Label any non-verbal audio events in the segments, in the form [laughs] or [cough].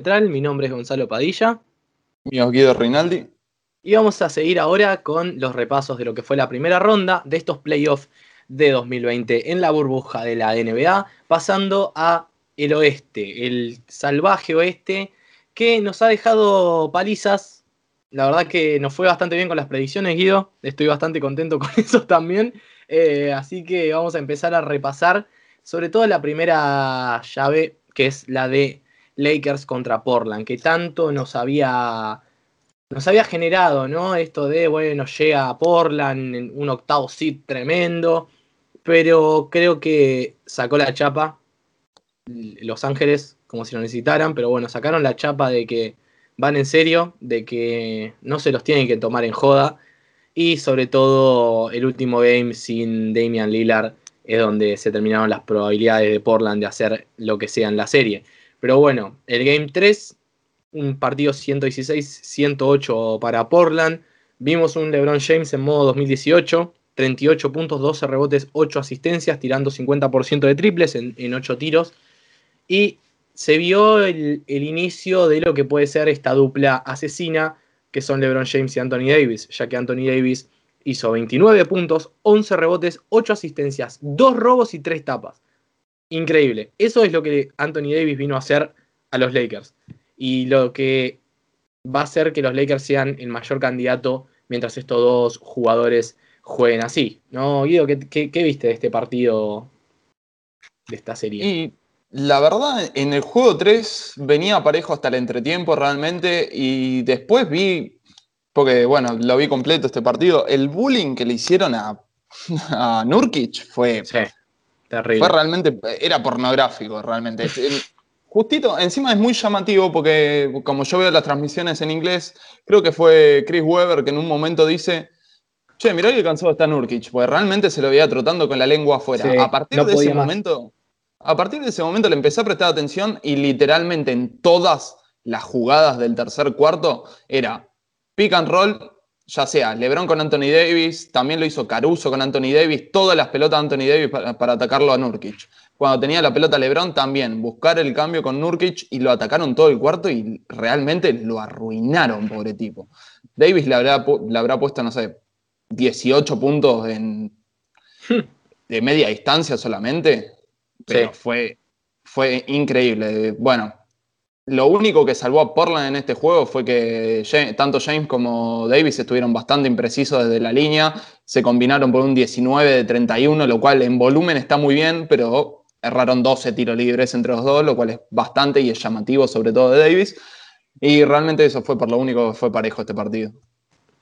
Perimetral. Mi nombre es Gonzalo Padilla. Mío Guido Rinaldi. Y vamos a seguir ahora con los repasos de lo que fue la primera ronda de estos playoffs de 2020 en la burbuja de la NBA, pasando a el oeste, el salvaje oeste, que nos ha dejado palizas. La verdad que nos fue bastante bien con las predicciones, Guido. Estoy bastante contento [laughs] con eso también. Eh, así que vamos a empezar a repasar sobre todo la primera llave, que es la de Lakers contra Portland, que tanto nos había, nos había generado, ¿no? Esto de, bueno, llega a Portland en un octavo seed tremendo, pero creo que sacó la chapa Los Ángeles, como si lo necesitaran, pero bueno, sacaron la chapa de que van en serio, de que no se los tienen que tomar en joda, y sobre todo el último game sin Damian Lillard es donde se terminaron las probabilidades de Portland de hacer lo que sea en la serie. Pero bueno, el Game 3, un partido 116-108 para Portland. Vimos un LeBron James en modo 2018, 38 puntos, 12 rebotes, 8 asistencias, tirando 50% de triples en, 8 tiros. Y se vio el, el, inicio de lo que puede ser esta dupla asesina, que son LeBron James y Anthony Davis, ya que Anthony Davis hizo 29 puntos, 11 rebotes, 8 asistencias, 2 robos y 3 tapas. Increíble. Eso es lo que Anthony Davis vino a hacer a los Lakers. Y lo que va a hacer que los Lakers sean el mayor candidato mientras estos dos jugadores jueguen así. ¿No, Guido? ¿Qué, viste de este partido, de esta serie? Y la verdad, en el juego 3 venía parejo hasta el entretiempo realmente y después vi porque, bueno, lo vi completo este partido. El bullying que le hicieron a, [laughs] a Nurkic fue. Terrible. Fue realmente. Era pornográfico, realmente. Justito, encima es muy llamativo porque, como yo veo las transmisiones en inglés, creo que fue Chris Weber que en un momento dice. Che, mirá que cansado está Nurkic, porque realmente se lo veía trotando con la lengua afuera. a partir de ese momento. A partir de ese momento le empecé a prestar atención y literalmente en todas las jugadas del tercer cuarto era Pick and roll, ya sea LeBron con Anthony Davis, también lo hizo Caruso con Anthony Davis, todas las pelotas de Anthony Davis para, atacarlo a Nurkic. Cuando tenía la pelota LeBron también, buscar el cambio con Nurkic y lo atacaron todo el cuarto y realmente lo arruinaron, pobre tipo. Davis le habrá, le habrá puesto, no sé, 18 puntos en, de media distancia solamente, pero fue, fue increíble. Bueno, lo único que salvó a Portland en este juego fue que tanto James como Davis estuvieron bastante imprecisos desde la línea, se combinaron por un 19 de 31, lo cual en volumen está muy bien, pero erraron 12 tiros libres entre los dos, lo cual es bastante y es llamativo sobre todo de Davis. Y realmente eso fue por lo único que fue parejo este partido.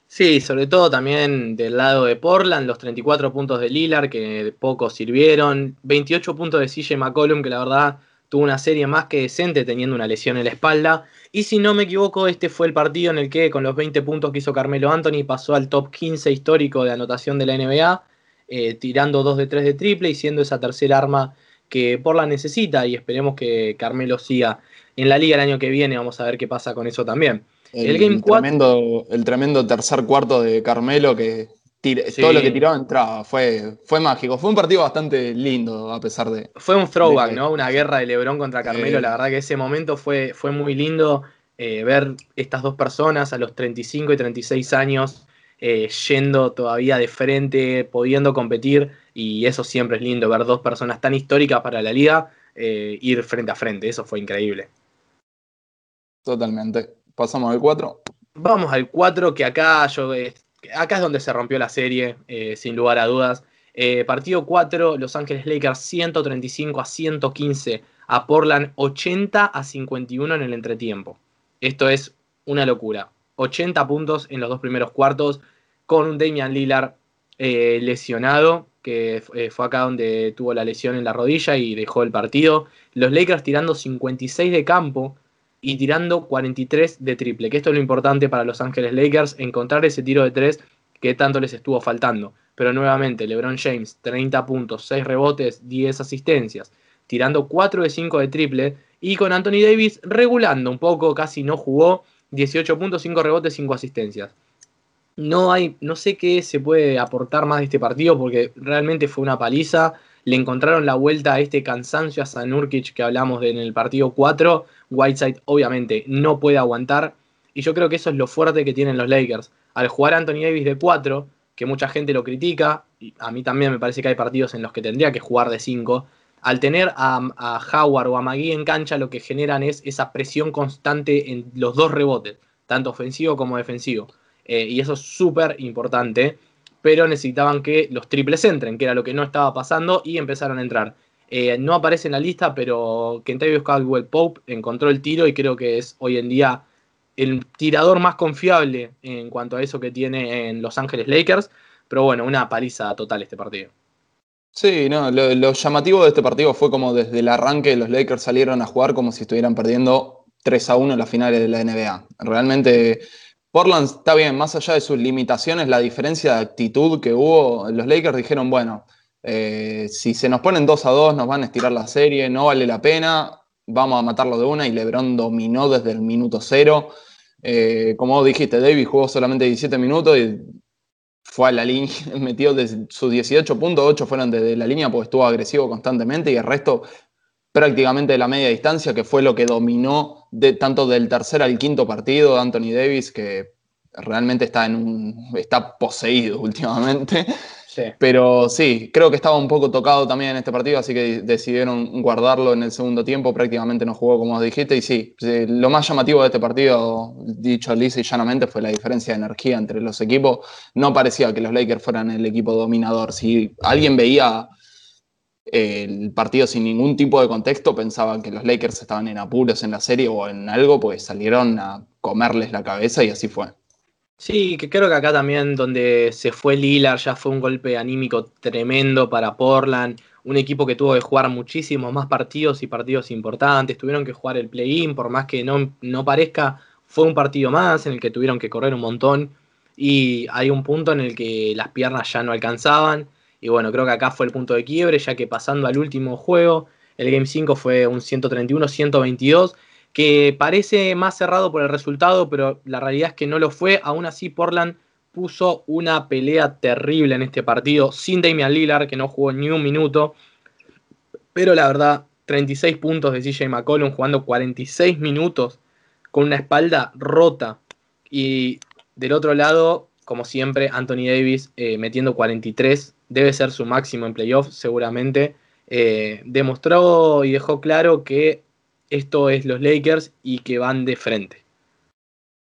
Sí, sobre todo también del lado de Portland, los 34 puntos de Lillard, que poco sirvieron, 28 puntos de CJ McCollum, que la verdad tuvo una serie más que decente teniendo una lesión en la espalda. Y si no me equivoco, este fue el partido en el que con los 20 puntos que hizo Carmelo Anthony pasó al top 15 histórico de anotación de la NBA, eh, tirando 2 de 3 de triple y siendo esa tercera arma que por la necesita y esperemos que Carmelo siga en la liga el año que viene. Vamos a ver qué pasa con eso también. El, Game tremendo, el tremendo tercer cuarto de Carmelo que todo lo que tiró entraba, fue, fue mágico. Fue un partido bastante lindo, a pesar de. Fue un throwback, ¿no? Una guerra de Lebron contra Carmelo. La verdad que ese momento fue, fue muy lindo eh, ver estas dos personas a los 35 y 36 años eh, yendo todavía de frente, pudiendo competir. Y eso siempre es lindo, ver dos personas tan históricas para la liga eh, ir frente a frente. Eso fue increíble. Totalmente. Pasamos al 4. Vamos al 4, que acá yo acá es donde se rompió la serie, eh, sin lugar a dudas. Eh, partido 4, Los Ángeles Lakers 135 a 115 a Portland 80 a 51 en el entretiempo. Esto es una locura. 80 puntos en los dos primeros cuartos con un Damian Lillard eh, lesionado, que fue acá donde tuvo la lesión en la rodilla y dejó el partido. Los Lakers tirando 56 de campo y tirando 43 de triple, que esto es lo importante para Los Ángeles Lakers, encontrar ese tiro de 3 que tanto les estuvo faltando. Pero nuevamente, LeBron James, 30 puntos, 6 rebotes, 10 asistencias, tirando 4 de 5 de triple, y con Anthony Davis regulando un poco, casi no jugó, 18 puntos, 5 rebotes, 5 asistencias. No, hay, no sé qué se puede aportar más de este partido porque realmente fue una paliza le encontraron la vuelta a este cansancio a Sanurkic que hablamos en el partido 4, Whiteside obviamente no puede aguantar. Y yo creo que eso es lo fuerte que tienen los Lakers. Al jugar Anthony Davis de 4, que mucha gente lo critica, y a mí también me parece que hay partidos en los que tendría que jugar de 5, al tener a, Howard o a McGee en cancha, lo que generan es esa presión constante en los dos rebotes, tanto ofensivo como defensivo. Eh, y eso es súper importante, pero necesitaban que los triples entren, que era lo que no estaba pasando, y empezaron a entrar. Eh, no aparece en la lista, pero Kentavious Caldwell Pope encontró el tiro y creo que es hoy en día el tirador más confiable en cuanto a eso que tiene en Los Ángeles Lakers. Pero bueno, una paliza total este partido. Sí, no, lo, llamativo de este partido fue como desde el arranque los Lakers salieron a jugar como si estuvieran perdiendo 3 a 1 en las finales de la NBA. Realmente Portland está bien, más allá de sus limitaciones, la diferencia de actitud que hubo, los Lakers dijeron, bueno, eh, si se nos ponen 2 a 2 nos van a estirar la serie, no vale la pena, vamos a matarlo de una y LeBron dominó desde el minuto cero. Eh, como dijiste, Davis jugó solamente 17 minutos y fue a la línea, [laughs] metió de sus 18.8 fueron desde la línea porque estuvo agresivo constantemente y el resto prácticamente de la media distancia, que fue lo que dominó de, tanto del tercer al quinto partido Anthony Davis, que realmente está, en un, está poseído [laughs] últimamente. Pero sí, creo que estaba un poco tocado también en este partido, así que decidieron guardarlo en el segundo tiempo. Prácticamente no jugó como dijiste. Y sí, lo más llamativo de este partido, dicho lisa y llanamente, fue la diferencia de energía entre los equipos. No parecía que los Lakers fueran el equipo dominador. Si alguien veía el partido sin ningún tipo de contexto, pensaba que los Lakers estaban en apuros en la serie o en algo, pues salieron a comerles la cabeza y así fue. Sí, que creo que acá también donde se fue Lillard ya fue un golpe anímico tremendo para Portland, un equipo que tuvo que jugar muchísimos más partidos y partidos importantes, tuvieron que jugar el play-in, por más que no, no parezca, fue un partido más en el que tuvieron que correr un montón y hay un punto en el que las piernas ya no alcanzaban y bueno, creo que acá fue el punto de quiebre, ya que pasando al último juego, el Game 5 fue un 131-122 que parece más cerrado por el resultado, pero la realidad es que no lo fue. Aún así, Portland puso una pelea terrible en este partido, sin Damian Lillard, que no jugó ni un minuto. Pero la verdad, 36 puntos de CJ McCollum jugando 46 minutos con una espalda rota. Y del otro lado, como siempre, Anthony Davis eh, metiendo 43. Debe ser su máximo en playoff, seguramente. Eh, demostró y dejó claro que esto es los Lakers y que van de frente.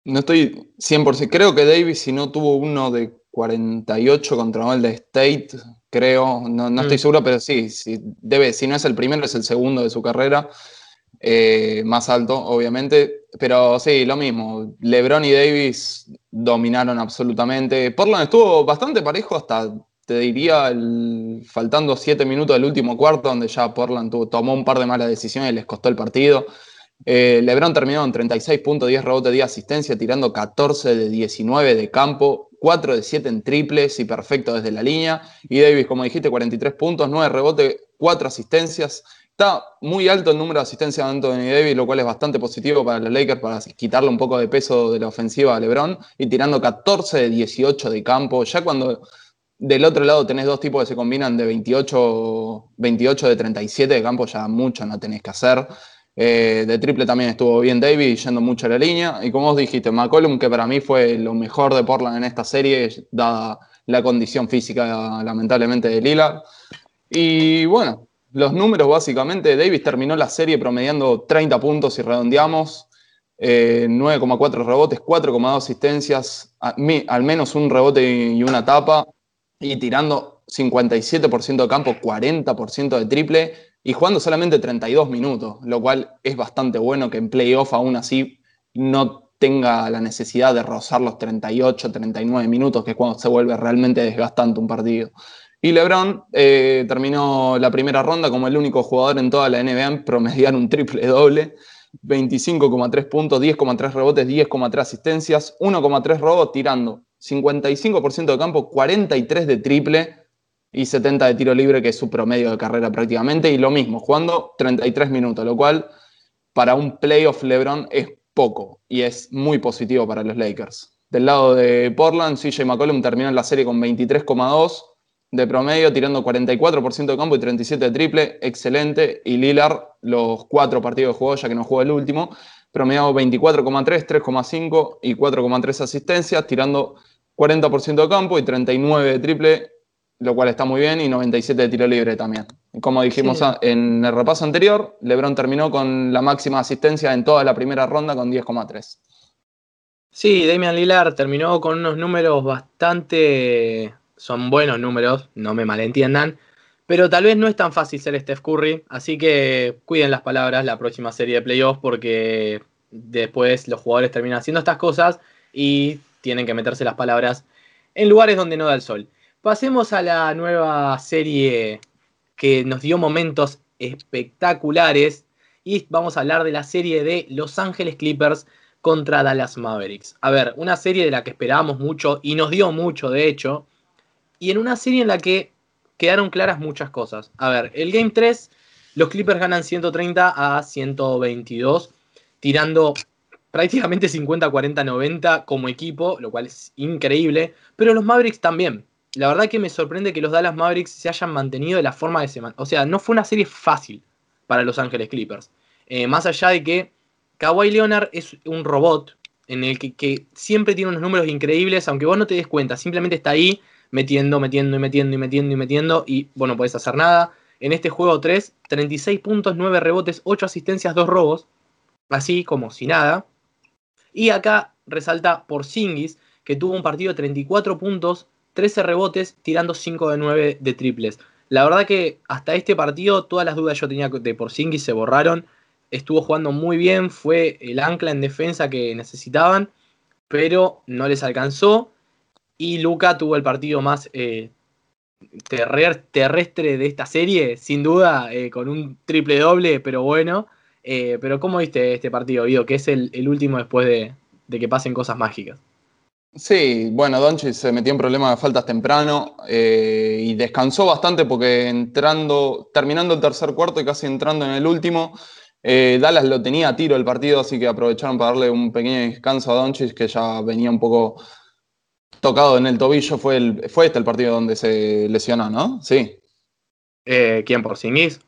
No estoy 100%. Creo que Davis, si no tuvo uno de 48 contra el de State, creo, no, estoy mm. seguro, pero sí, debe, si no es el primero, es el segundo de su carrera. Eh, más alto, obviamente. Pero sí, lo mismo. LeBron y Davis dominaron absolutamente. Portland estuvo bastante parejo hasta diría, faltando siete minutos del último cuarto, donde ya Portland tomó un par de malas decisiones y les costó el partido. Eh, LeBron terminó en 36 puntos, 10 rebotes, 10 asistencia, tirando 14 de 19 de campo, 4 de 7 en triples y perfecto desde la línea. Y Davis, como dijiste, 43 puntos, 9 rebotes, 4 asistencias. Está muy alto el número de asistencias de Anthony Davis, lo cual es bastante positivo para los Lakers para quitarle un poco de peso de la ofensiva a LeBron y tirando 14 de 18 de campo. Ya cuando del otro lado tenés dos tipos que se combinan de 28, 28 de 37 de campo, ya mucho no tenés que hacer. Eh, de triple también estuvo bien David, yendo mucho a la línea. Y como vos dijiste, McCollum, que para mí fue lo mejor de Portland en esta serie, dada la condición física lamentablemente de Lila. Y bueno, los números básicamente, Davis terminó la serie promediando 30 puntos y redondeamos. 9,4 eh, rebotes, 4,2 asistencias, al menos un rebote y una tapa, y tirando 57% de campo, 40% de triple y jugando solamente 32 minutos, lo cual es bastante bueno que en playoff aún así no tenga la necesidad de rozar los 38, 39 minutos, que es cuando se vuelve realmente desgastante un partido. Y LeBron eh, terminó la primera ronda como el único jugador en toda la NBA en promediar un triple doble. 25,3 puntos, 10,3 rebotes, 10,3 asistencias, 1,3 robos tirando 55% de campo, 43 de triple y 70 de tiro libre, que es su promedio de carrera prácticamente. Y lo mismo, jugando 33 minutos, lo cual para un playoff LeBron es poco y es muy positivo para los Lakers. Del lado de Portland, CJ McCollum terminó la serie con 23,2, de promedio, tirando 44% de campo y 37 de triple, excelente. Y Lillard, los cuatro partidos de juego, ya que no jugó el último, promediado 24,3, 3,5 y 4,3 asistencias, tirando 40% de campo y 39 de triple, lo cual está muy bien, y 97 de tiro libre también. Como dijimos en el repaso anterior, LeBron terminó con la máxima asistencia en toda la primera ronda con 10,3. Sí, Damian Lillard terminó con unos números bastante... Son buenos números, no me malentiendan, pero tal vez no es tan fácil ser Steph Curry, así que cuiden las palabras la próxima serie de playoffs porque después los jugadores terminan haciendo estas cosas y tienen que meterse las palabras en lugares donde no da el sol. Pasemos a la nueva serie que nos dio momentos espectaculares y vamos a hablar de la serie de Los Ángeles Clippers contra Dallas Mavericks. A ver, una serie de la que esperábamos mucho y nos dio mucho, de hecho, y en una serie en la que quedaron claras muchas cosas. A ver, el Game 3, los Clippers ganan 130 a 122, tirando prácticamente 50, 40, 90 como equipo, lo cual es increíble, pero los Mavericks también. La verdad que me sorprende que los Dallas Mavericks se hayan mantenido de la forma de semana. O sea, no fue una serie fácil para Los Ángeles Clippers. Eh, más allá de que Kawhi Leonard es un robot en el que, siempre tiene unos números increíbles, aunque vos no te des cuenta, simplemente está ahí metiendo, metiendo y metiendo y metiendo y metiendo y vos no podés hacer nada. En este juego 3, 36 puntos, 9 rebotes, 8 asistencias, 2 robos, así como si nada. Y acá resalta por Singis, que tuvo un partido de 34 puntos, 13 rebotes, tirando 5 de 9 de triples. La verdad que hasta este partido todas las dudas yo tenía de Porzingis se borraron. Estuvo jugando muy bien, fue el ancla en defensa que necesitaban, pero no les alcanzó. Y Luca tuvo el partido más eh, terrestre de esta serie, sin duda, eh, con un triple doble, pero bueno. Eh, pero ¿cómo viste este partido, Guido? Que es el, último después de, que pasen cosas mágicas. Sí, bueno, Donchi se metió en problemas de faltas temprano eh, y descansó bastante porque entrando, terminando el tercer cuarto y casi entrando en el último, eh, Dallas lo tenía a tiro el partido, así que aprovecharon para darle un pequeño descanso a Doncic que ya venía un poco tocado en el tobillo. Fue, el, fue este el partido donde se lesionó, ¿no? Sí. ¿Quién por Singis?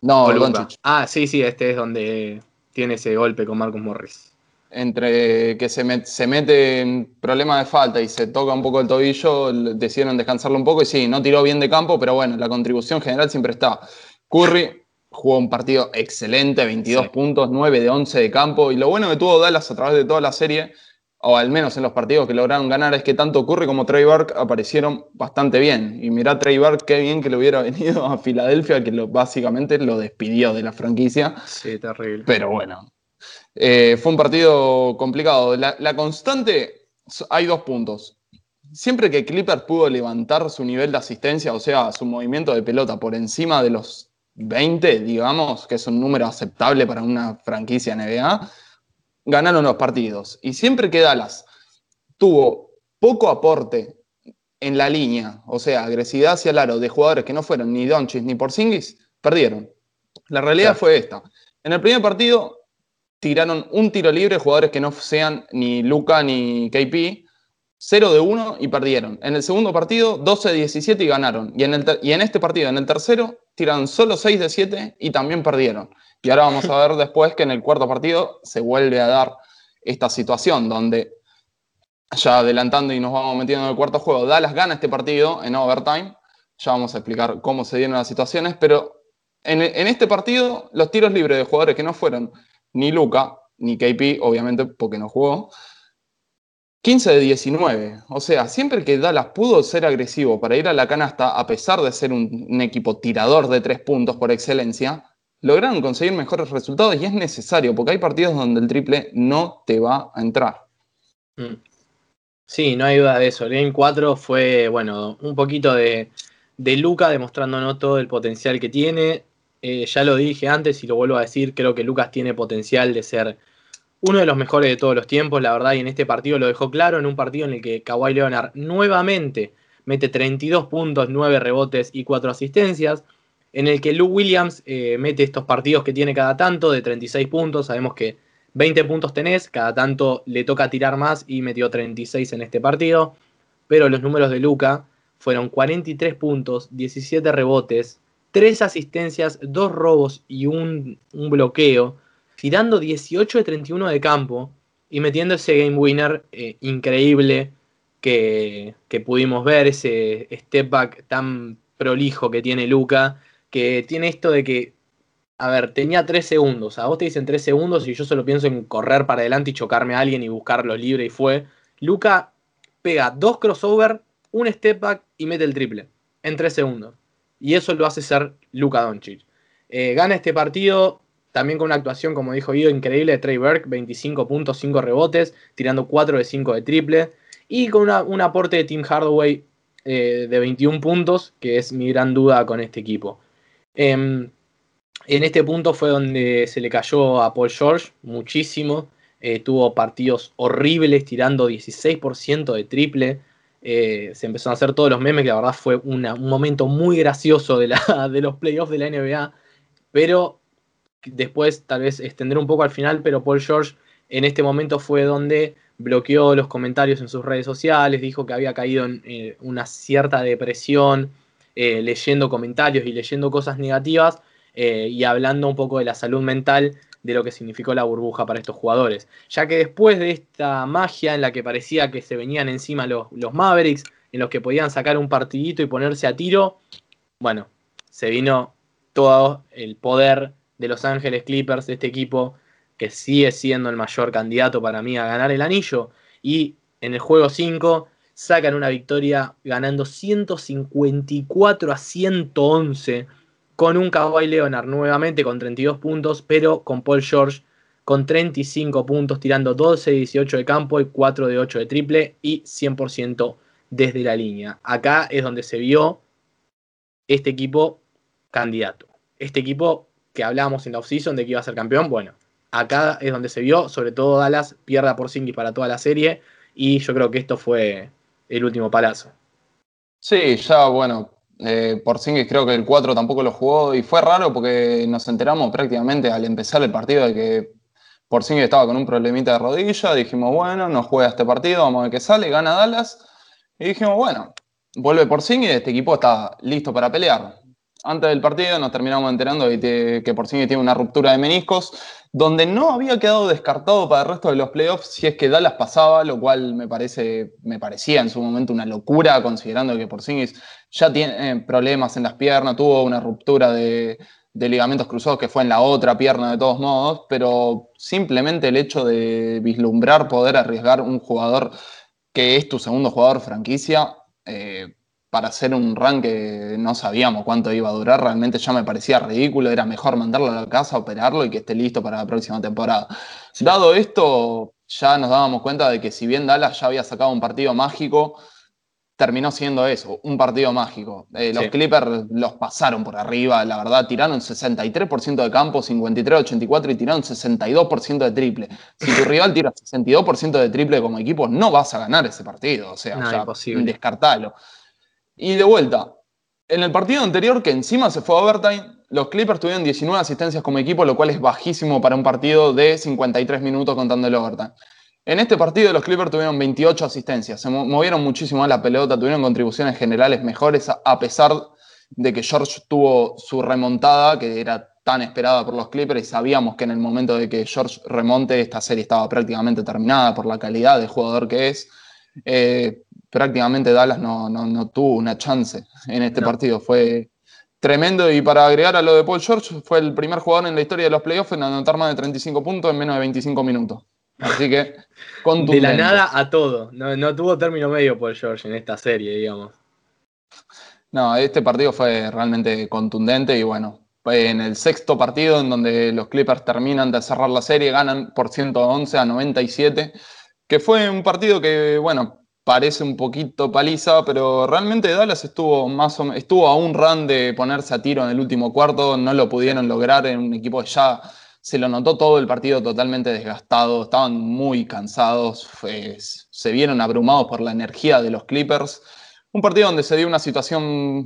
No, el Ah, sí, sí, este es donde tiene ese golpe con Marcus Morris. Entre que se, mete en problema de falta y se toca un poco el tobillo, decidieron descansarlo un poco y sí, no tiró bien de campo, pero bueno, la contribución general siempre está. Curry jugó un partido excelente, 22 puntos, 9 de 11 de campo, y lo bueno que tuvo Dallas a través de toda la serie o al menos en los partidos que lograron ganar, es que tanto Curry como Trey Burke aparecieron bastante bien. Y mirá Trey Burke, qué bien que le hubiera [laughs] venido a Filadelfia, que lo, básicamente lo despidió de la franquicia. Sí, terrible. Pero bueno, eh, fue un partido complicado. La, constante, hay dos puntos. Siempre que Clippers pudo levantar su nivel de asistencia, o sea, su movimiento de pelota por encima de los 20, digamos, que es un número aceptable para una franquicia NBA, ganaron los partidos. Y siempre que Dallas tuvo poco aporte en la línea, o sea, agresividad hacia el aro de jugadores que no fueron ni Doncic ni Porzingis, perdieron. La realidad fue esta. En el primer partido tiraron un tiro libre jugadores que no sean ni Luca ni KP, 0 de 1 y perdieron. En el segundo partido, 12 de 17 y ganaron. Y en, el y en este partido, en el tercero, tiraron solo 6 de 7 y también perdieron. Y ahora vamos a ver después que en el cuarto partido se vuelve a dar esta situación donde, ya adelantando y nos vamos metiendo en el cuarto juego, Dallas gana este partido en overtime. Ya vamos a explicar cómo se dieron las situaciones, pero en, este partido los tiros libres de jugadores que no fueron ni Luca, ni KP, obviamente porque no jugó, 15 de 19. O sea, siempre que Dallas pudo ser agresivo para ir a la canasta, a pesar de ser un equipo tirador de tres puntos por excelencia, lograron conseguir mejores resultados y es necesario, porque hay partidos donde el triple no te va a entrar. Mm. Sí, no hay duda de eso. El Game 4 fue, bueno, un poquito de, de Luca demostrándonos todo el potencial que tiene. Eh, ya lo dije antes y lo vuelvo a decir, creo que Lucas tiene potencial de ser uno de los mejores de todos los tiempos, la verdad, y en este partido lo dejó claro, en un partido en el que Kawhi Leonard nuevamente mete 32 puntos, 9 rebotes y 4 asistencias en el que Lou Williams eh, mete estos partidos que tiene cada tanto de 36 puntos. Sabemos que 20 puntos tenés, cada tanto le toca tirar más y metió 36 en este partido. Pero los números de Luca fueron 43 puntos, 17 rebotes, 3 asistencias, 2 robos y un, bloqueo, tirando 18 de 31 de campo y metiendo ese game winner eh, increíble que, que, pudimos ver, ese step back tan prolijo que tiene Luca, que tiene esto de que, a ver, tenía 3 segundos, a vos te dicen 3 segundos y yo solo pienso en correr para adelante y chocarme a alguien y buscarlo libre y fue. Luca pega dos crossover, un step back y mete el triple en 3 segundos. Y eso lo hace ser Luka Doncic. Eh, gana este partido también con una actuación, como dijo Guido, increíble de Trey Burke, 25 puntos, 5 rebotes, tirando 4 de 5 de triple. Y con un aporte de Tim Hardaway eh, de 21 puntos, que es mi gran duda con este equipo. Em, en este punto fue donde se le cayó a Paul George muchísimo. Eh, tuvo partidos horribles, tirando 16% de triple. Eh, se empezaron a hacer todos los memes, que la verdad fue un momento muy gracioso de, la, [laughs] de los playoffs de la NBA, pero después tal vez extender un poco al final, pero Paul George en este momento fue donde bloqueó los comentarios en sus redes sociales, dijo que había caído en eh, una cierta depresión, eh, leyendo comentarios y leyendo cosas negativas y hablando un poco de la salud mental de lo que significó la burbuja para estos jugadores. Ya que después de esta magia en la que parecía que se venían encima los, los Mavericks, en los que podían sacar un partidito y ponerse a tiro, bueno, se vino todo el poder de Los Ángeles Clippers, de este equipo que sigue siendo el mayor candidato para mí a ganar el anillo. Y en el juego 5 sacan una victoria ganando 154 a 111 con un Kawhi Leonard nuevamente con 32 puntos, pero con Paul George con 35 puntos, tirando 12 de 18 de campo y 4 de 8 de triple y 100% desde la línea. Acá es donde se vio este equipo candidato. Este equipo que hablábamos en la offseason de que iba a ser campeón, bueno, acá es donde se vio, sobre todo Dallas pierda por Singis para toda la serie y yo creo que esto fue el último palazo. Sí, ya bueno, eh, Porzingis creo que el 4 tampoco lo jugó y fue raro porque nos enteramos prácticamente al empezar el partido de que Porzingis estaba con un problemita de rodilla. Dijimos, bueno, no juega este partido, vamos a ver qué sale, gana Dallas. Y dijimos, bueno, vuelve Porzingis, este equipo está listo para pelear. Antes del partido nos terminamos enterando de que, que Porzingis tiene una ruptura de meniscos donde no había quedado descartado para el resto de los playoffs si es que Dallas pasaba, lo cual me, parece, me parecía en su momento una locura, considerando que Porzingis ya tiene eh, problemas en las piernas, tuvo una ruptura de, ligamentos cruzados que fue en la otra pierna de todos modos, pero simplemente el hecho de vislumbrar poder arriesgar un jugador que es tu segundo jugador franquicia, eh, para hacer un run que no sabíamos cuánto iba a durar, realmente ya me parecía ridículo, era mejor mandarlo a la casa, operarlo y que esté listo para la próxima temporada. Dado esto, ya nos dábamos cuenta de que si bien Dallas ya había sacado un partido mágico, terminó siendo eso, un partido mágico. Eh, los Clippers los pasaron por arriba, la verdad, tiraron 63% de campo, 53-84 y tiraron 62% de triple. Si tu rival tira 62% de triple como equipo, no vas a ganar ese partido, o sea, no, ya, descartalo. Y de vuelta, en el partido anterior, que encima se fue a overtime, los Clippers tuvieron 19 asistencias como equipo, lo cual es bajísimo para un partido de 53 minutos contando el overtime. En este partido los Clippers tuvieron 28 asistencias, se movieron muchísimo a la pelota, tuvieron contribuciones generales mejores, a pesar de que George tuvo su remontada, que era tan esperada por los Clippers, y sabíamos que en el momento de que George remonte, esta serie estaba prácticamente terminada por la calidad de jugador que es. Eh, prácticamente Dallas no, tuvo una chance en este partido. Fue tremendo. Y para agregar a lo de Paul George, fue el primer jugador en la historia de los playoffs en anotar más de 35 puntos en menos de 25 minutos. Así que, [laughs] De la nada a todo. No, tuvo término medio Paul George en esta serie, digamos. No, este partido fue realmente contundente y bueno, en el sexto partido en donde los Clippers terminan de cerrar la serie, ganan por 111 a 97, que fue un partido que, bueno, parece un poquito paliza, pero realmente Dallas estuvo más o, estuvo a un run de ponerse a tiro en el último cuarto, no lo pudieron lograr en un equipo que ya se lo notó todo el partido totalmente desgastado, estaban muy cansados, se vieron abrumados por la energía de los Clippers. Un partido donde se dio una situación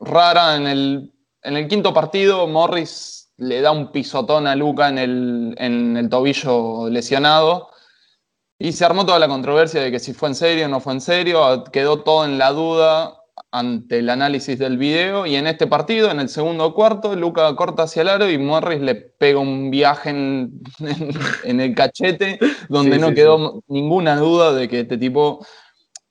rara en el, en el quinto partido, Morris le da un pisotón a Luca en el, en el tobillo lesionado y se armó toda la controversia de que si fue en serio o no fue en serio, quedó todo en la duda ante el análisis del video. Y en este partido, en el segundo cuarto, Luca corta hacia el aro y Morris le pega un viaje en, [laughs] el cachete, donde no quedó ninguna duda de que este tipo.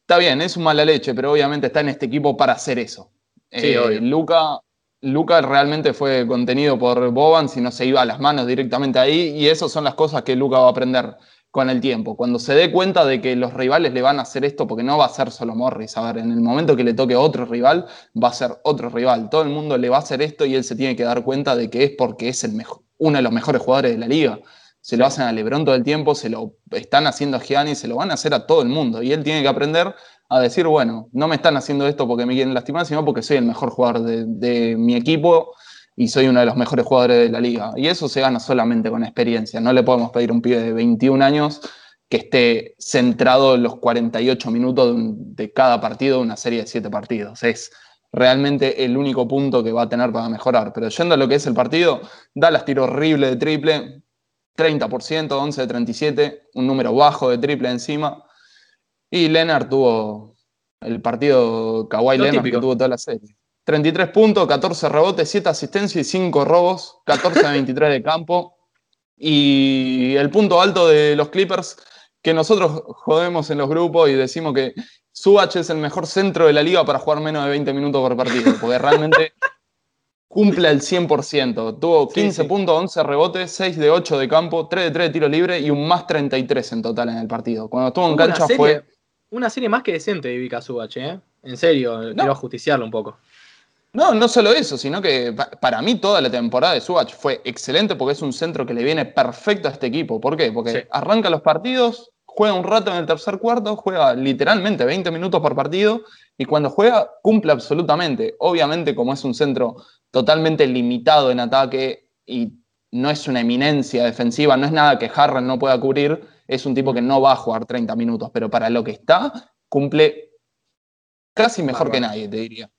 Está bien, es un mala leche, pero obviamente está en este equipo para hacer eso. Eh, Luca, Luca realmente fue contenido por Boban, si no se iba a las manos directamente ahí, y esas son las cosas que Luca va a aprender con el tiempo. Cuando se dé cuenta de que los rivales le van a hacer esto, porque no va a ser solo Morris, a ver, en el momento que le toque otro rival, va a ser otro rival. Todo el mundo le va a hacer esto y él se tiene que dar cuenta de que es porque es el mejor, uno de los mejores jugadores de la liga. Se lo hacen a Lebron todo el tiempo, se lo están haciendo a Gianni, se lo van a hacer a todo el mundo. Y él tiene que aprender a decir, bueno, no me están haciendo esto porque me quieren lastimar, sino porque soy el mejor jugador de, de mi equipo y soy uno de los mejores jugadores de la liga. Y eso se gana solamente con experiencia. No le podemos pedir a un pibe de 21 años que esté centrado en los 48 minutos de, cada partido de una serie de 7 partidos. Es realmente el único punto que va a tener para mejorar. Pero yendo a lo que es el partido, Dallas tiró horrible de triple, 30%, 11 de 37, un número bajo de triple encima. Y Leonard tuvo el partido Kawhi Leonard que tuvo toda la serie. 33 puntos, 14 rebotes, 7 asistencias y 5 robos, 14 de 23 de campo. Y el punto alto de los Clippers, que nosotros jodemos en los grupos y decimos que Subach es el mejor centro de la liga para jugar menos de 20 minutos por partido, porque realmente cumple al 100%. Tuvo 15 puntos, 11 rebotes, 6 de 8 de campo, 3 de 3 de tiro libre y un más 33 en total en el partido. Cuando estuvo en cancha fue... Una serie más que decente de Vika Subach, ¿eh? En serio, quiero ajusticiarlo un poco. No, no solo eso, sino que para mí toda la temporada de Subach fue excelente porque es un centro que le viene perfecto a este equipo. ¿Por qué? Porque arranca los partidos, juega un rato en el tercer cuarto, juega literalmente 20 minutos por partido y cuando juega cumple absolutamente. Obviamente como es un centro totalmente limitado en ataque y no es una eminencia defensiva, no es nada que Harrell no pueda cubrir, es un tipo que no va a jugar 30 minutos, pero para lo que está, cumple casi mejor que nadie, te diría.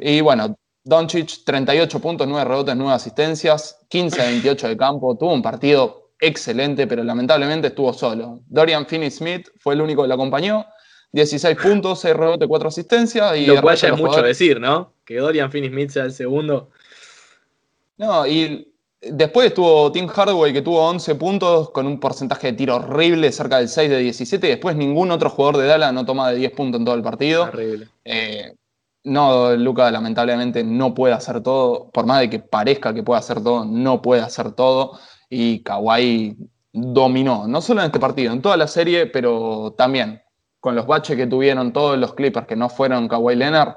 Y bueno, Doncic, 38 puntos, 9 rebotes, 9 asistencias, 15 28 de campo. Tuvo un partido excelente, pero lamentablemente estuvo solo. Dorian Finney-Smith fue el único que lo acompañó. 16 puntos, 6 rebotes, 4 asistencias. Y lo cual ya es mucho decir, ¿no? Que Dorian Finney-Smith sea el segundo. No, y después estuvo Tim Hardaway, que tuvo 11 puntos con un porcentaje de tiro horrible, cerca del 6 de 17. Y después ningún otro jugador de Dallas no toma de 10 puntos en todo el partido. Horrible. Eh, no, Luca lamentablemente no puede hacer todo, por más de que parezca que puede hacer todo, no puede hacer todo. Y Kawhi dominó, no solo en este partido, en toda la serie, pero también con los baches que tuvieron todos los Clippers que no fueron Kawhi Leonard,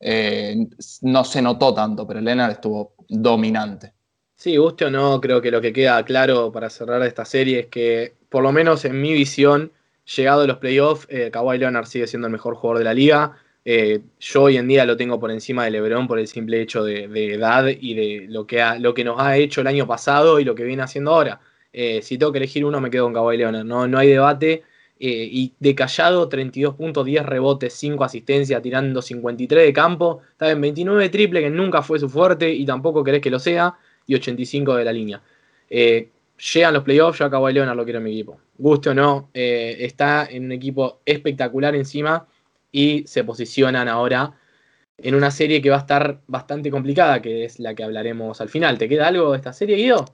eh, no se notó tanto, pero Leonard estuvo dominante. Sí, guste o no, creo que lo que queda claro para cerrar esta serie es que, por lo menos en mi visión, llegado a los playoffs, eh, Kawhi Leonard sigue siendo el mejor jugador de la liga. Eh, yo hoy en día lo tengo por encima de Lebron por el simple hecho de, edad y de lo que, lo que nos ha hecho el año pasado y lo que viene haciendo ahora. Eh, si tengo que elegir uno, me quedo con Kawhi Leonard. No, no hay debate. Eh, y de callado, 32 puntos, 10 rebotes, 5 asistencias, tirando 53 de campo. Está en 29 de triple, que nunca fue su fuerte y tampoco querés que lo sea. Y 85 de la línea. llegan los playoffs, yo a Kawhi Leonard lo quiero en mi equipo. Guste o no, está en un equipo espectacular encima y se posicionan ahora en una serie que va a estar bastante complicada, que es la que hablaremos al final. ¿Te queda algo de esta serie, Guido?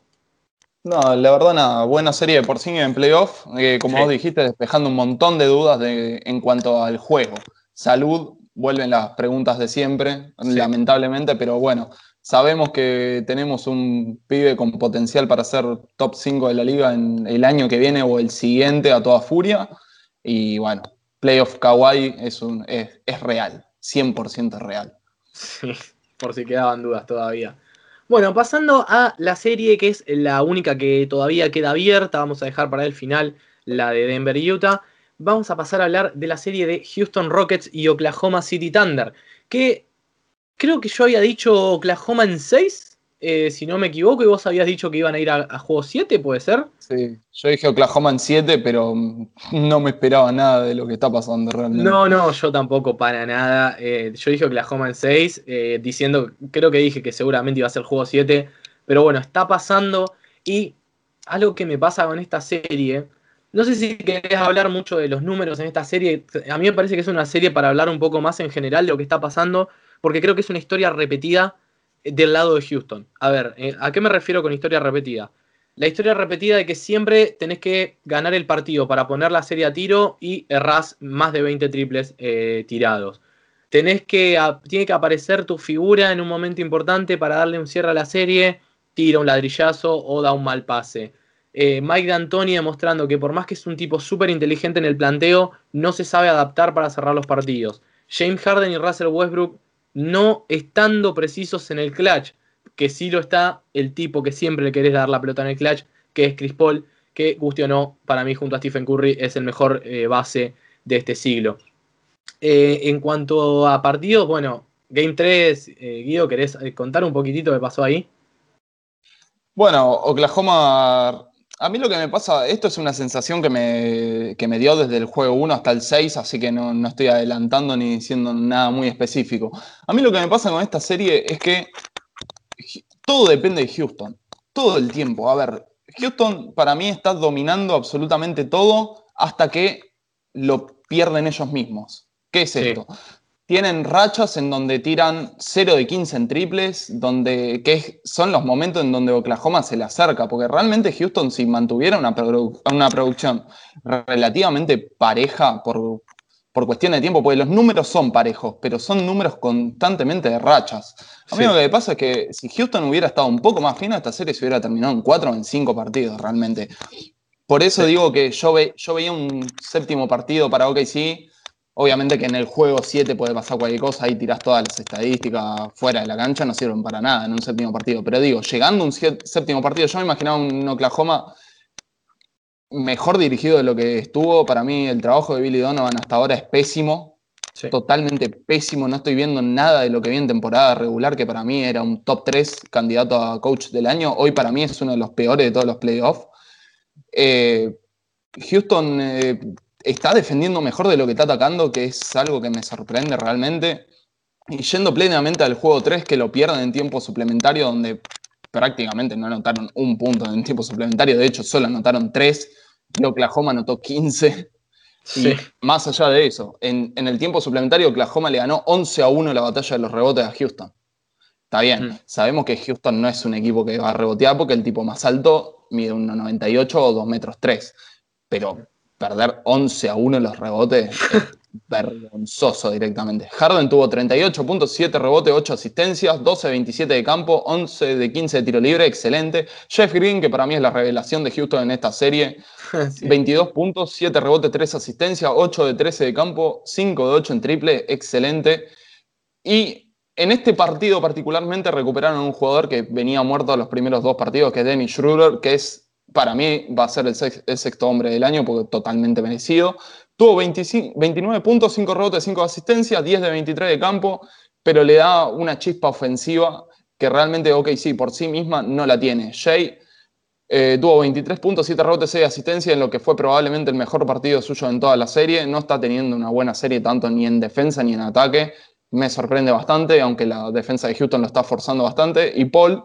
No, la verdad, nada. Buena serie de por sí en playoff. Eh, como vos dijiste, despejando un montón de dudas en cuanto al juego. Salud, vuelven las preguntas de siempre, lamentablemente, pero bueno, sabemos que tenemos un pibe con potencial para ser top 5 de la liga en el año que viene o el siguiente a toda furia. Y bueno, Playoff Kawaii es, un, es, real, 100% real. Por si quedaban dudas todavía. Bueno, pasando a la serie que es la única que todavía queda abierta, vamos a dejar para el final la de Denver y Utah. Vamos a pasar a hablar de la serie de Houston Rockets y Oklahoma City Thunder, que creo que yo había dicho Oklahoma en 6 eh, si no me equivoco, y vos habías dicho que iban a ir a, juego 7, ¿puede ser? Sí, yo dije Oklahoma en 7, pero [laughs] no me esperaba nada de lo que está pasando realmente. No, no, yo tampoco para nada. Eh, yo dije Oklahoma en 6, eh, diciendo, creo que dije que seguramente iba a ser juego 7, pero bueno, está pasando y algo que me pasa con esta serie No sé si querés hablar mucho de los números en esta serie. A mí me parece que es una serie para hablar un poco más en general de lo que está pasando, porque creo que es una historia repetida del lado de Houston. A ver, eh, ¿a qué me refiero con historia repetida? La historia repetida de que siempre tenés que ganar el partido para poner la serie a tiro y errás más de 20 triples eh, tirados. Tenés que, tiene que aparecer tu figura en un momento importante para darle un cierre a la serie, tira un ladrillazo o da un mal pase. Eh, Mike D'Antoni demostrando que por más que es un tipo súper inteligente en el planteo, no se sabe adaptar para cerrar los partidos. James Harden y Russell Westbrook no estando precisos en el clutch, que sí lo está el tipo que siempre le querés dar la pelota en el clutch, que es Chris Paul, que guste o no, para mí junto a Stephen Curry es el mejor eh, base de este siglo. Eh, en cuanto a partidos, bueno, Game 3, eh, Guido, ¿querés contar un poquitito qué pasó ahí? Bueno, Oklahoma, a mí lo que me pasa, esto es una sensación que me, me dio desde el juego 1 hasta el 6, así que no, no, estoy adelantando ni diciendo nada muy específico. A mí lo que me pasa con esta serie es que todo depende de Houston, todo el tiempo. A ver, Houston para mí está dominando absolutamente todo hasta que lo pierden ellos mismos. ¿Qué es esto? Tienen rachas en donde tiran 0 de 15 en triples, donde, que son los momentos en donde Oklahoma se le acerca, porque realmente Houston si mantuviera una, una producción relativamente pareja por, por cuestión de tiempo, porque los números son parejos, pero son números constantemente de rachas. A mí lo que pasa es que si Houston hubiera estado un poco más fino, esta serie se hubiera terminado en 4 o en 5 partidos realmente. Por eso digo que yo, ve, yo veía un séptimo partido para OKC Obviamente que en el juego 7 puede pasar cualquier cosa, ahí tirás todas las estadísticas fuera de la cancha, no sirven para nada en un séptimo partido. Pero digo, llegando a un séptimo partido, yo me imaginaba un Oklahoma mejor dirigido de lo que estuvo. Para mí el trabajo de Billy Donovan hasta ahora es pésimo, totalmente pésimo. No estoy viendo nada de lo que vi en temporada regular, que para mí era un top 3 candidato a coach del año. Hoy para mí es uno de los peores de todos los playoffs. Eh, Houston... Eh, está defendiendo mejor de lo que está atacando, que es algo que me sorprende realmente. Y yendo plenamente al juego 3, que lo pierden en tiempo suplementario, donde prácticamente no anotaron un punto en tiempo suplementario, de hecho solo anotaron 3, y Oklahoma anotó 15. Y más allá de eso, en, el tiempo suplementario Oklahoma le ganó 11 a 1 la batalla de los rebotes a Houston. Está bien, mm. sabemos que Houston no es un equipo que va a rebotear porque el tipo más alto mide 1,98 o 2 metros 3. Pero perder 11 a 1 en los rebotes, [laughs] vergonzoso directamente. Harden tuvo 38 puntos, 7 rebotes, 8 asistencias, 12 de 27 de campo, 11 de 15 de tiro libre, excelente. Jeff Green, que para mí es la revelación de Houston en esta serie, 22 puntos, 7 rebotes, 3 asistencias, 8 de 13 de campo, 5 de 8 en triple, excelente. Y en este partido particularmente recuperaron un jugador que venía muerto los primeros dos partidos, que es Dennis Schroeder, que es para mí va a ser el, sexto hombre del año porque totalmente merecido. Tuvo 29 puntos, 5 rebotes, 5 asistencias, 10 de 23 de campo, pero le da una chispa ofensiva que realmente OKC por sí misma no la tiene. Jay eh, tuvo 23 puntos, 7 rebotes, 6 asistencias en lo que fue probablemente el mejor partido suyo en toda la serie. No está teniendo una buena serie tanto ni en defensa ni en ataque. Me sorprende bastante, aunque la defensa de Houston lo está forzando bastante. Y Paul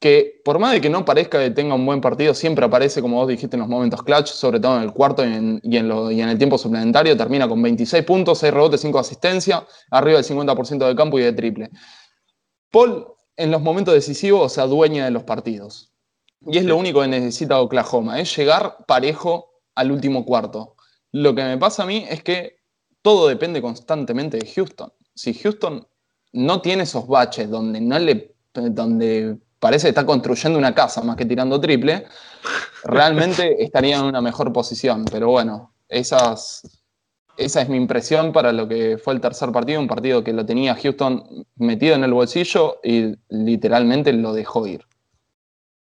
que por más de que no parezca que tenga un buen partido, siempre aparece, como vos dijiste, en los momentos clutch, sobre todo en el cuarto y en, el tiempo suplementario, termina con 26 puntos, 6 rebotes, 5 asistencias, arriba del 50% del campo y de triple. Paul, en los momentos decisivos, se adueña de los partidos. Y es lo único que necesita Oklahoma, es llegar parejo al último cuarto. Lo que me pasa a mí es que todo depende constantemente de Houston. Si Houston no tiene esos baches donde no le donde parece que está construyendo una casa más que tirando triple, [laughs] realmente estaría en una mejor posición. Pero bueno, esas, esa es mi impresión para lo que fue el tercer partido, un partido que lo tenía Houston metido en el bolsillo y literalmente lo dejó ir.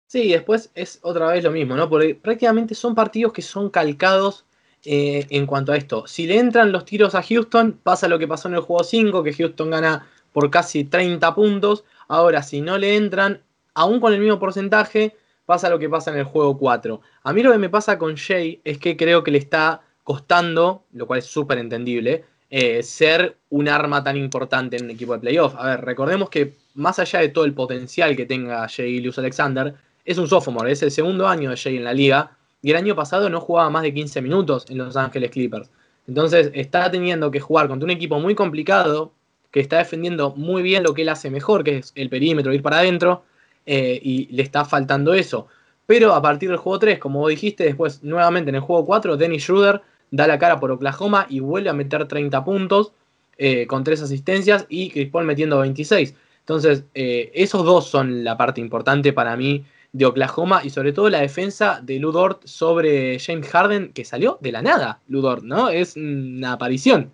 Sí, después es otra vez lo mismo, ¿no? Porque prácticamente son partidos que son calcados eh, en cuanto a esto. Si le entran los tiros a Houston, pasa lo que pasó en el juego 5, que Houston gana por casi 30 puntos. Ahora, si no le entran, aún con el mismo porcentaje, pasa lo que pasa en el juego 4. A mí lo que me pasa con Jay es que creo que le está costando, lo cual es súper entendible, eh, ser un arma tan importante en un equipo de playoff. A ver, recordemos que más allá de todo el potencial que tenga Jay Luz Alexander, es un sophomore, es el segundo año de Jay en la liga y el año pasado no jugaba más de 15 minutos en Los Ángeles Clippers. Entonces está teniendo que jugar contra un equipo muy complicado, que está defendiendo muy bien lo que él hace mejor, que es el perímetro, ir para adentro, eh, y le está faltando eso. Pero a partir del juego 3, como dijiste, después nuevamente en el juego 4, Dennis Schroeder da la cara por Oklahoma y vuelve a meter 30 puntos eh, con 3 asistencias y Chris Paul metiendo 26. Entonces, eh, esos dos son la parte importante para mí de Oklahoma y sobre todo la defensa de Ludort sobre James Harden, que salió de la nada, Ludort, ¿no? Es una aparición.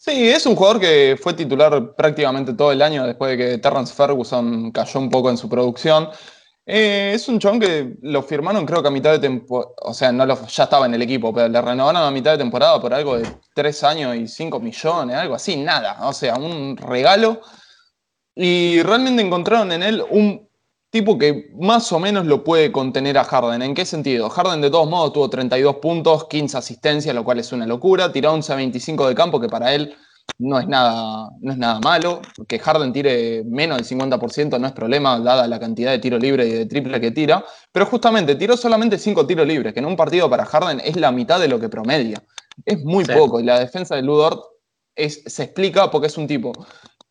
Sí, es un jugador que fue titular prácticamente todo el año después de que Terrence Ferguson cayó un poco en su producción. Eh, es un chon que lo firmaron creo que a mitad de temporada, o sea, no ya estaba en el equipo, pero le renovaron a mitad de temporada por algo de 3 años y 5 millones, algo así, nada, o sea, un regalo. Y realmente encontraron en él un tipo que más o menos lo puede contener a Harden. ¿En qué sentido? Harden de todos modos tuvo 32 puntos, 15 asistencias, lo cual es una locura. Tiró 11 a 25 de campo, que para él no es nada, no es nada malo. Que Harden tire menos del 50% no es problema, dada la cantidad de tiro libre y de triple que tira. Pero justamente tiró solamente 5 tiros libres, que en un partido para Harden es la mitad de lo que promedia. Es muy poco. Y la defensa de Ludort es, se explica porque es un tipo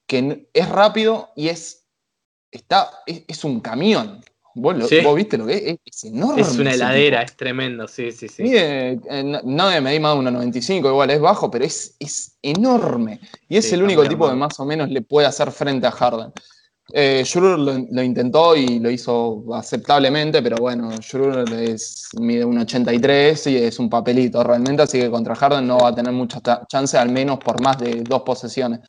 que es rápido y es está, es, un camión. ¿Vos, viste lo que es? Es enorme. Es una heladera, es tremendo, sí, sí, sí. Mide, eh, no debe medir más de 1,95, igual es bajo, pero es, es enorme. Y es el único tipo que más o menos le puede hacer frente a Harden. Eh, lo, intentó y lo hizo aceptablemente, pero bueno, Schroeder es, mide 1,83 y es un papelito realmente, así que contra Harden no va a tener mucha chance, al menos por más de dos posesiones.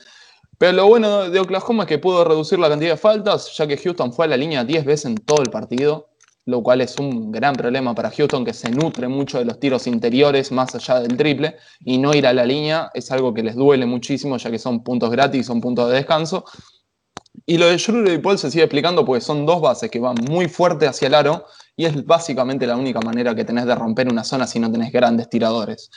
Pero lo bueno de Oklahoma es que pudo reducir la cantidad de faltas, ya que Houston fue a la línea 10 veces en todo el partido, lo cual es un gran problema para Houston, que se nutre mucho de los tiros interiores más allá del triple, y no ir a la línea es algo que les duele muchísimo, ya que son puntos gratis, son puntos de descanso. Y lo de Schroeder y Paul se sigue explicando porque son dos bases que van muy fuerte hacia el aro y es básicamente la única manera que tenés de romper una zona si no tenés grandes tiradores.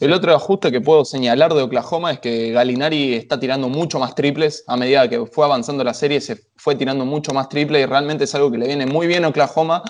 El otro ajuste que puedo señalar de Oklahoma es que Galinari está tirando mucho más triples. A medida que fue avanzando la serie, se fue tirando mucho más triples y realmente es algo que le viene muy bien a Oklahoma.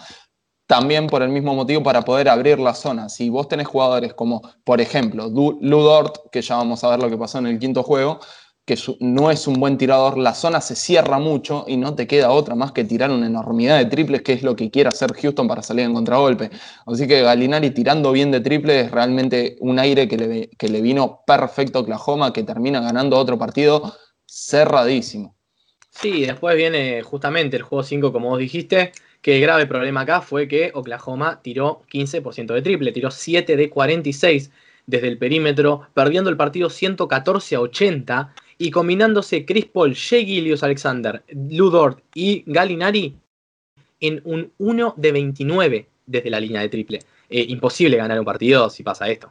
También por el mismo motivo para poder abrir la zona. Si vos tenés jugadores como, por ejemplo, Ludort, que ya vamos a ver lo que pasó en el quinto juego, que no es un buen tirador, la zona se cierra mucho y no te queda otra más que tirar una enormidad de triples, que es lo que quiere hacer Houston para salir en contragolpe. Así que Galinari tirando bien de triples es realmente un aire que le, que le vino perfecto a Oklahoma, que termina ganando otro partido cerradísimo. Sí, después viene justamente el juego 5, como vos dijiste, que el grave problema acá fue que Oklahoma tiró 15% de triple, tiró 7 de 46 desde el perímetro, perdiendo el partido 114 a 80 y combinándose Chris Paul, Shea Gilius Alexander, Ludort y Galinari en un 1 de 29 desde la línea de triple. Eh, imposible ganar un partido si pasa esto.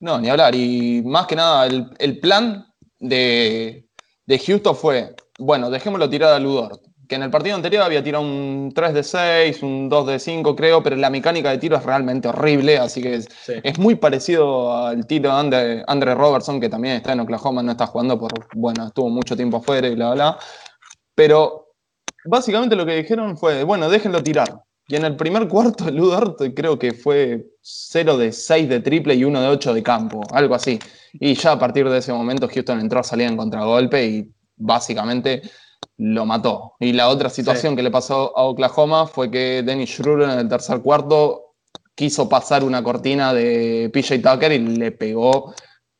No, ni hablar. Y más que nada, el, plan de, de, Houston fue, bueno, dejémoslo tirar a Ludort que en el partido anterior había tirado un 3 de 6, un 2 de 5 creo, pero la mecánica de tiro es realmente horrible, así que es, muy parecido al tiro de Andre, Robertson, que también está en Oklahoma, no está jugando por, bueno, estuvo mucho tiempo afuera y bla, bla, pero básicamente lo que dijeron fue, bueno, déjenlo tirar. Y en el primer cuarto, [laughs] Ludort creo que fue 0 de 6 de triple y 1 de 8 de campo, algo así. Y ya a partir de ese momento Houston entró a salir en contragolpe y básicamente lo mató. Y la otra situación que le pasó a Oklahoma fue que Dennis Schroeder en el tercer cuarto quiso pasar una cortina de PJ Tucker y le pegó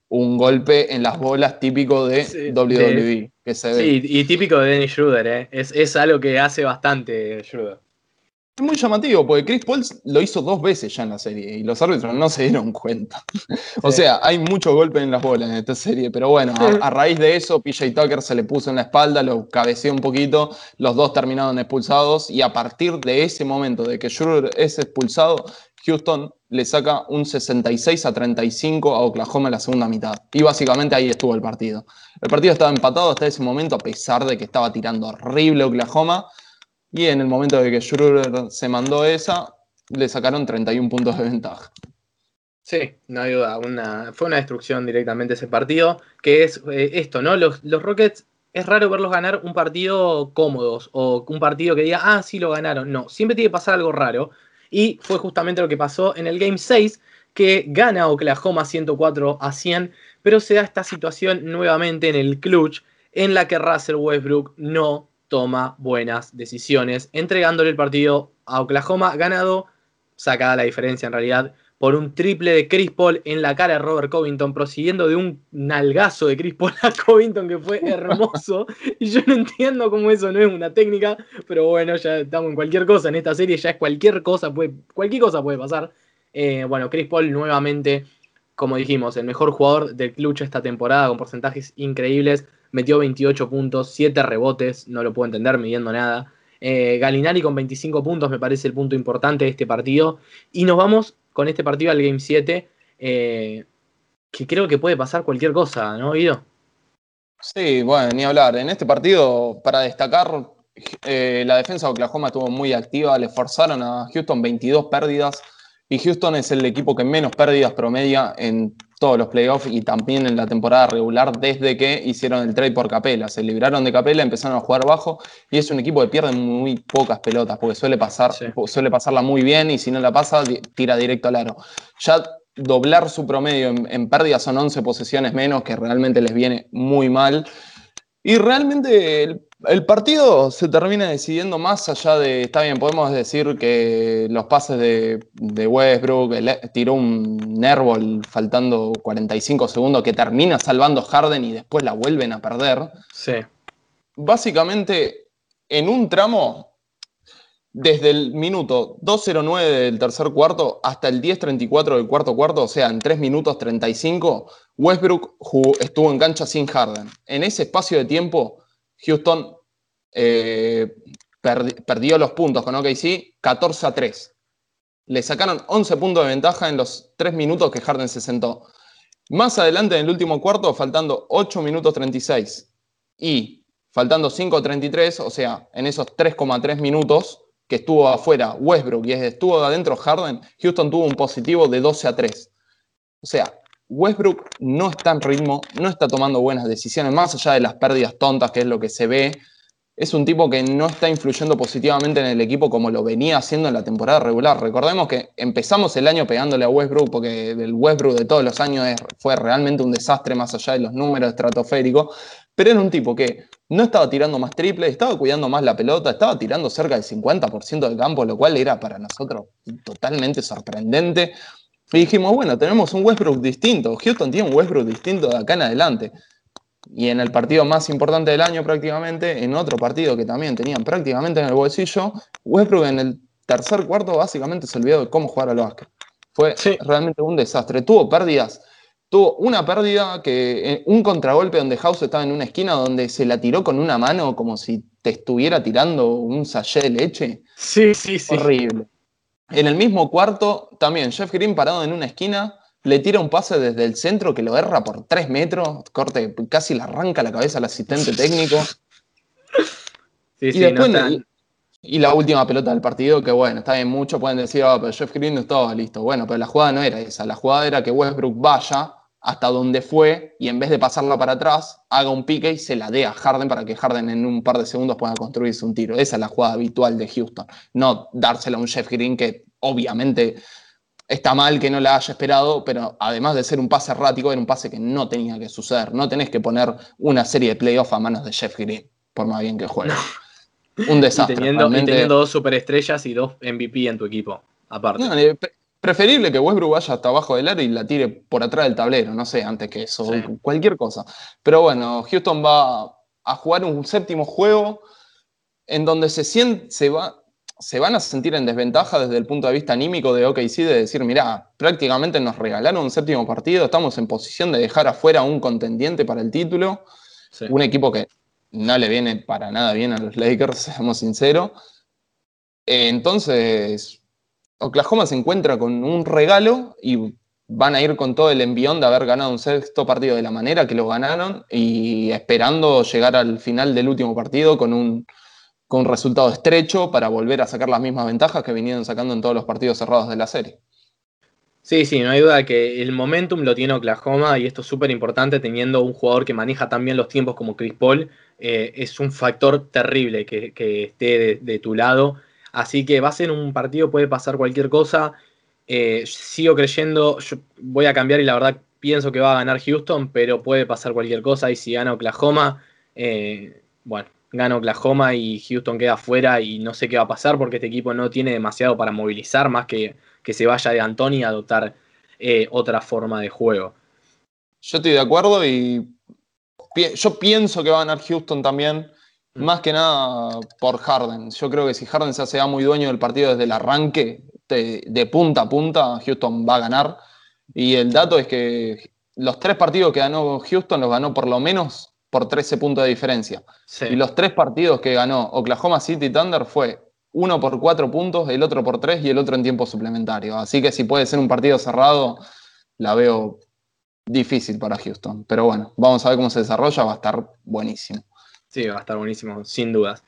un golpe en las bolas típico de WWE. que se ve. Sí, y típico de Dennis Schroeder, ¿eh? es, es, algo que hace bastante Schroeder. Es muy llamativo, porque Chris Paul lo hizo dos veces ya en la serie y los árbitros no se dieron cuenta. [laughs] o sea, hay mucho golpe en las bolas en esta serie, pero bueno, a, raíz de eso, PJ Tucker se le puso en la espalda, lo cabeceó un poquito, los dos terminaron expulsados y a partir de ese momento de que Schroeder es expulsado, Houston le saca un 66 a 35 a Oklahoma en la segunda mitad. Y básicamente ahí estuvo el partido. El partido estaba empatado hasta ese momento, a pesar de que estaba tirando horrible Oklahoma. Y en el momento de que Schroeder se mandó esa, le sacaron 31 puntos de ventaja. Sí, no hay duda. Fue una destrucción directamente ese partido. Que es eh, esto, ¿no? Los, los, Rockets es raro verlos ganar un partido cómodos o un partido que diga, ah, sí lo ganaron. No, siempre tiene que pasar algo raro. Y fue justamente lo que pasó en el Game 6, que gana Oklahoma 104 a 100, pero se da esta situación nuevamente en el clutch en la que Russell Westbrook no toma buenas decisiones, entregándole el partido a Oklahoma ganado, sacada la diferencia en realidad, por un triple de Chris Paul en la cara de Robert Covington, prosiguiendo de un nalgazo de Chris Paul a Covington que fue hermoso. y yo no entiendo cómo eso no es una técnica, pero bueno, ya estamos en cualquier cosa en esta serie, ya es cualquier cosa, puede, cualquier cosa puede pasar. Eh, bueno, Chris Paul nuevamente, como dijimos, el mejor jugador del clutch esta temporada con porcentajes increíbles, metió 28 puntos, 7 rebotes, no lo puedo entender midiendo nada. Eh, Galinari con 25 puntos me parece el punto importante de este partido. Y nos vamos con este partido al Game 7, eh, que creo que puede pasar cualquier cosa, ¿no, Guido? Sí, bueno, ni hablar. En este partido, para destacar, eh, la defensa de Oklahoma estuvo muy activa, le forzaron a Houston 22 pérdidas y Houston es el equipo que menos pérdidas promedia en todos los playoffs y también en la temporada regular desde que hicieron el trade por Capela. Se libraron de Capela, empezaron a jugar bajo y es un equipo que pierde muy pocas pelotas porque suele, pasar, suele pasarla muy bien y si no la pasa, tira directo al aro. Ya doblar su promedio en, en pérdidas son 11 posesiones menos, que realmente les viene muy mal. Y realmente el, partido se termina decidiendo más allá de, está bien, podemos decir que los pases de, de Westbrook, tiró un Nerval faltando 45 segundos que termina salvando Harden y después la vuelven a perder. Sí. Básicamente, en un tramo, desde el minuto 2.09 del tercer cuarto hasta el 10.34 del cuarto cuarto, o sea, en 3 minutos 35, Westbrook estuvo en cancha sin Harden. En ese espacio de tiempo, Houston eh, perdió los puntos con OKC 14 a 3. Le sacaron 11 puntos de ventaja en los 3 minutos que Harden se sentó. Más adelante, en el último cuarto, faltando 8 minutos 36 y faltando 5.33, o sea, en esos 3,3 minutos que estuvo afuera Westbrook y estuvo adentro Harden, Houston tuvo un positivo de 12 a 3. O sea, Westbrook no está en ritmo, no está tomando buenas decisiones, más allá de las pérdidas tontas, que es lo que se ve. Es un tipo que no está influyendo positivamente en el equipo como lo venía haciendo en la temporada regular. Recordemos que empezamos el año pegándole a Westbrook porque el Westbrook de todos los años fue realmente un desastre más allá de los números estratosféricos, pero era un tipo que no estaba tirando más triple, estaba cuidando más la pelota, estaba tirando cerca del 50% del campo, lo cual era para nosotros totalmente sorprendente. Y dijimos, bueno, tenemos un Westbrook distinto. Houston tiene un Westbrook distinto de acá en adelante. Y en el partido más importante del año prácticamente, en otro partido que también tenían prácticamente en el bolsillo, Westbrook en el tercer cuarto básicamente se olvidó de cómo jugar al básquet. Fue realmente un desastre. Tuvo pérdidas, tuvo una pérdida que eh, un contragolpe donde House estaba en una esquina donde se la tiró con una mano como si te estuviera tirando un sachet de leche. Sí, sí, sí. Horrible. En el mismo cuarto, también Jeff Green parado en una esquina, le tira un pase desde el centro que lo erra por tres metros, corte, casi le arranca la cabeza al asistente técnico. [laughs] Sí, y sí, después, y, la última pelota del partido, que bueno, está bien, mucho pueden decir, oh, pero Jeff Green no estaba listo. Bueno, pero la jugada no era esa, la jugada era que Westbrook vaya hasta donde fue y en vez de pasarla para atrás, haga un pique y se la dé a Harden para que Harden en un par de segundos pueda construirse un tiro. Esa es la jugada habitual de Houston. No dársela a un Jeff Green que obviamente está mal que no la haya esperado, pero además de ser un pase errático, era un pase que no tenía que suceder. No tenés que poner una serie de playoffs a manos de Jeff Green, por más bien que juegue. Un desastre. Y teniendo, teniendo dos superestrellas y dos MVP en tu equipo, aparte. Preferible que Westbrook vaya hasta abajo del área y la tire por atrás del tablero, no sé, antes que eso, cualquier cosa. Pero bueno, Houston va a jugar un séptimo juego en donde se, siente, se, va, se van a sentir en desventaja desde el punto de vista anímico de OKC de decir, mira, prácticamente nos regalaron un séptimo partido, estamos en posición de dejar afuera a un contendiente para el título, un equipo que no le viene para nada bien a los Lakers, [laughs] seamos sinceros. Entonces, Oklahoma se encuentra con un regalo y van a ir con todo el envión de haber ganado un sexto partido de la manera que lo ganaron y esperando llegar al final del último partido con un, con resultado estrecho para volver a sacar las mismas ventajas que vinieron sacando en todos los partidos cerrados de la serie. Sí, sí, no hay duda que el momentum lo tiene Oklahoma y esto es súper importante teniendo un jugador que maneja también los tiempos como Chris Paul. Eh, es un factor terrible que, esté de, tu lado Así que va a ser un partido, puede pasar cualquier cosa. Eh, sigo creyendo, yo voy a cambiar y la verdad pienso que va a ganar Houston, pero puede pasar cualquier cosa. Y si gana Oklahoma, eh, bueno, gana Oklahoma y Houston queda fuera y no sé qué va a pasar porque este equipo no tiene demasiado para movilizar, más que que se vaya de Anthony a adoptar eh, otra forma de juego. Yo estoy de acuerdo y yo pienso que va a ganar Houston también. Más que nada por Harden. Yo creo que si Harden se hace muy dueño del partido desde el arranque, de, punta a punta, Houston va a ganar. Y el dato es que los tres partidos que ganó Houston los ganó por lo menos por 13 puntos de diferencia. Y los tres partidos que ganó Oklahoma City Thunder fue uno por cuatro puntos, el otro por tres y el otro en tiempo suplementario. Así que si puede ser un partido cerrado, la veo difícil para Houston. Pero bueno, vamos a ver cómo se desarrolla, va a estar buenísimo. Sí, va a estar buenísimo, sin dudas.